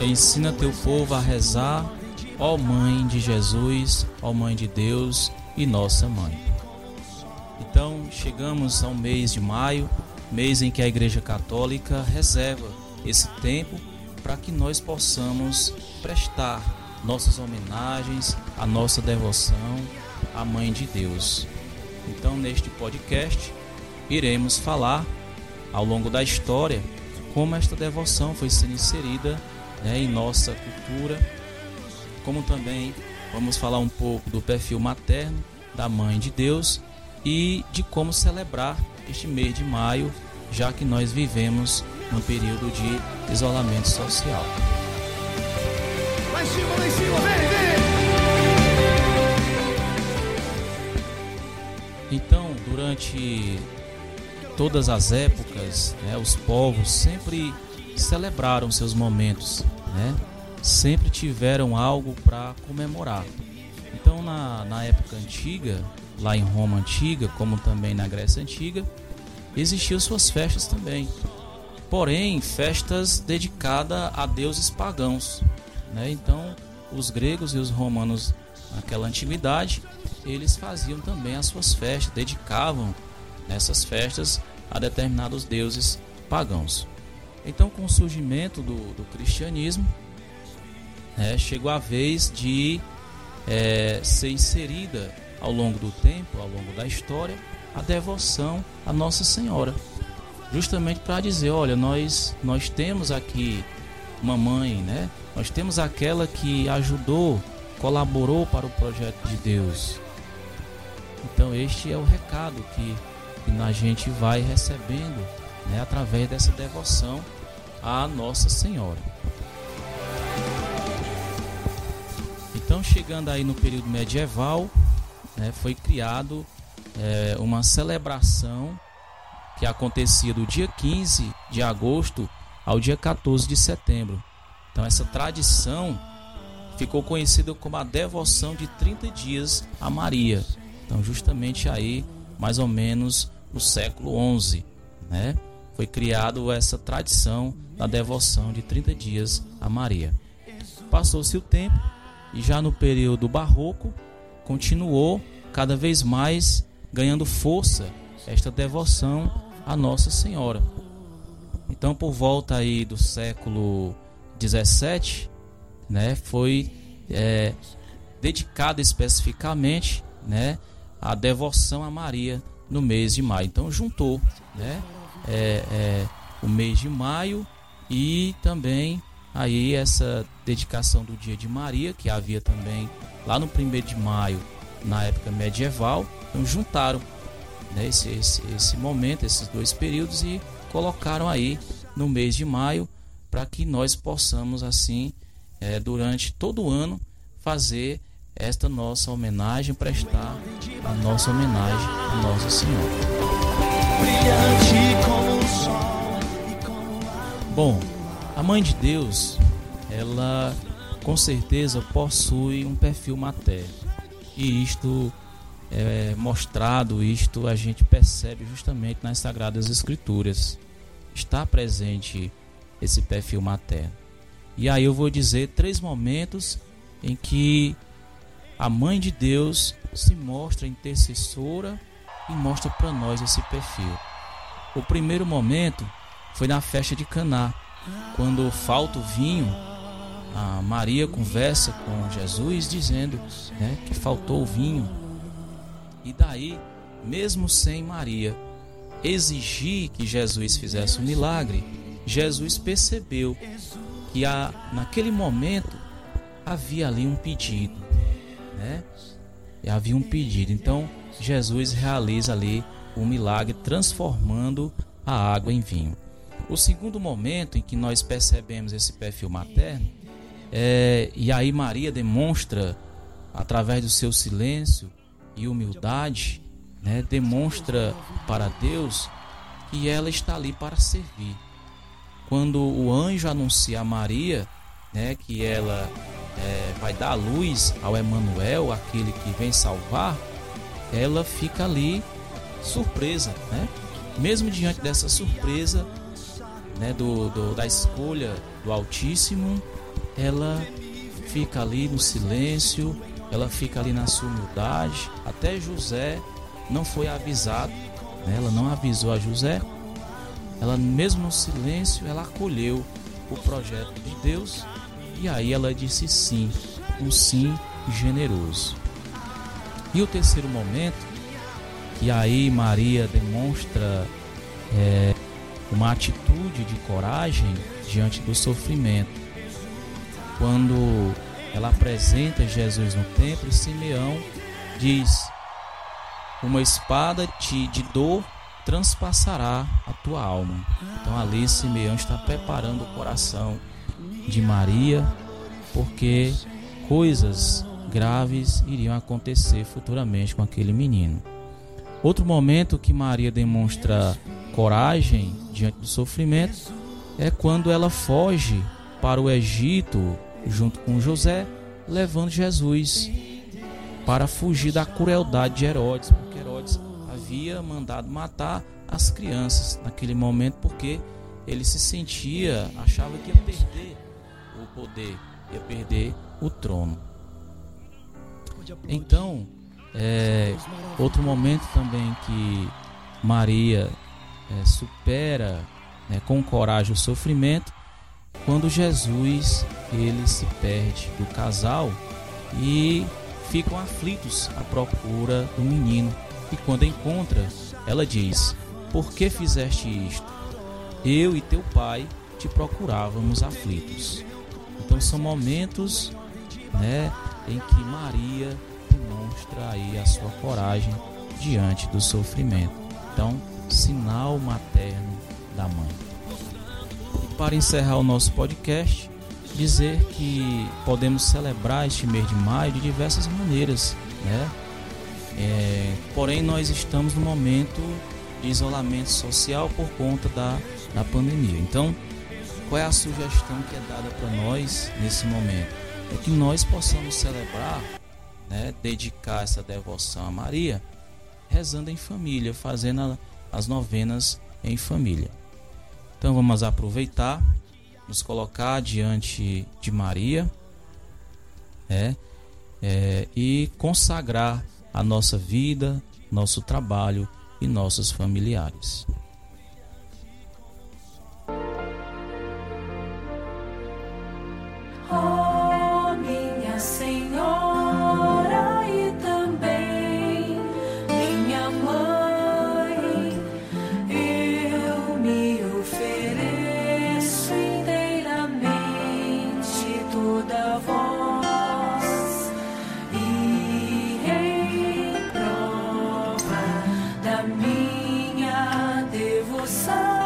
ensina teu povo a rezar, ó Mãe de Jesus, ó Mãe de Deus e nossa Mãe. Então, chegamos ao mês de maio, mês em que a Igreja Católica reserva esse tempo para que nós possamos prestar nossas homenagens, a nossa devoção à Mãe de Deus. Então, neste podcast, iremos falar ao longo da história como esta devoção foi sendo inserida né, em nossa cultura, como também vamos falar um pouco do perfil materno da Mãe de Deus e de como celebrar este mês de maio, já que nós vivemos num período de isolamento social. Lá em cima, lá em cima, vem, vem! Então, durante todas as épocas, né, os povos sempre celebraram seus momentos, né? sempre tiveram algo para comemorar. Então, na, na época antiga, lá em Roma antiga, como também na Grécia antiga, existiam suas festas também. Porém, festas dedicadas a deuses pagãos. Né? Então, os gregos e os romanos naquela antiguidade, eles faziam também as suas festas, dedicavam nessas festas a determinados deuses pagãos. Então, com o surgimento do, do cristianismo, né, chegou a vez de é, ser inserida ao longo do tempo, ao longo da história, a devoção a Nossa Senhora. Justamente para dizer, olha, nós nós temos aqui uma mãe, né? Nós temos aquela que ajudou, colaborou para o projeto de Deus. Então este é o recado que, que a gente vai recebendo, né, através dessa devoção à Nossa Senhora. Então chegando aí no período medieval, né, foi criado é, uma celebração que acontecia do dia 15 de agosto ao dia 14 de setembro. Então essa tradição ficou conhecida como a devoção de 30 dias a Maria. Então justamente aí, mais ou menos no século 11, né, foi criado essa tradição da devoção de 30 dias a Maria. Passou-se o tempo e já no período barroco continuou cada vez mais ganhando força esta devoção à Nossa Senhora. Então, por volta aí do século 17, né, foi é, dedicada especificamente, né, a devoção a Maria no mês de maio. Então, juntou, né, é, é, o mês de maio e também aí essa dedicação do dia de Maria que havia também lá no primeiro de maio na época medieval, então juntaram né, esse, esse, esse momento, esses dois períodos e colocaram aí no mês de maio para que nós possamos assim é, durante todo o ano fazer esta nossa homenagem, prestar a nossa homenagem a Nossa Senhora. Bom, a Mãe de Deus, ela com certeza possui um perfil materno e isto é mostrado, isto a gente percebe justamente nas Sagradas Escrituras. Está presente esse perfil materno. E aí eu vou dizer três momentos em que a Mãe de Deus se mostra intercessora e mostra para nós esse perfil. O primeiro momento foi na festa de Caná, quando falta o vinho a Maria conversa com Jesus dizendo né, que faltou o vinho. E daí, mesmo sem Maria exigir que Jesus fizesse um milagre, Jesus percebeu que a, naquele momento havia ali um pedido, né? E havia um pedido. Então Jesus realiza ali o um milagre transformando a água em vinho. O segundo momento em que nós percebemos esse perfil materno é, e aí Maria demonstra, através do seu silêncio e humildade, né, demonstra para Deus que ela está ali para servir. Quando o anjo anuncia a Maria né, que ela é, vai dar luz ao Emanuel, aquele que vem salvar, ela fica ali surpresa, né? Mesmo diante dessa surpresa, né, do, do da escolha do Altíssimo, ela fica ali no silêncio, ela fica ali na sua humildade. Até José não foi avisado, né? ela não avisou a José. Ela, mesmo no silêncio, ela acolheu o projeto de Deus e aí ela disse sim, um sim generoso. E o terceiro momento, que aí Maria demonstra é, uma atitude de coragem diante do sofrimento. Quando ela apresenta Jesus no templo Simeão diz: Uma espada de, de dor transpassará a tua alma. Então ali Simeão está preparando o coração de Maria, porque coisas graves iriam acontecer futuramente com aquele menino. Outro momento que Maria demonstra coragem diante do sofrimento é quando ela foge para o Egito junto com José, levando Jesus para fugir da crueldade de Herodes, porque Herodes havia mandado matar as crianças naquele momento porque ele se sentia, achava que ia perder o poder, ia perder o trono. Então, é, outro momento também que Maria é, supera né, com coragem o sofrimento quando Jesus ele se perde do casal e ficam aflitos à procura do menino e quando encontra ela diz por que fizeste isto eu e teu pai te procurávamos aflitos então são momentos né em que Maria demonstra aí a sua coragem diante do sofrimento então sinal materno da mãe. E para encerrar o nosso podcast, dizer que podemos celebrar este mês de maio de diversas maneiras, né? É, porém, nós estamos no momento de isolamento social por conta da, da pandemia. Então, qual é a sugestão que é dada para nós nesse momento? É que nós possamos celebrar, né, dedicar essa devoção a Maria, rezando em família, fazendo a as novenas em família. Então vamos aproveitar, nos colocar diante de Maria é, é, e consagrar a nossa vida, nosso trabalho e nossos familiares. minha devoção.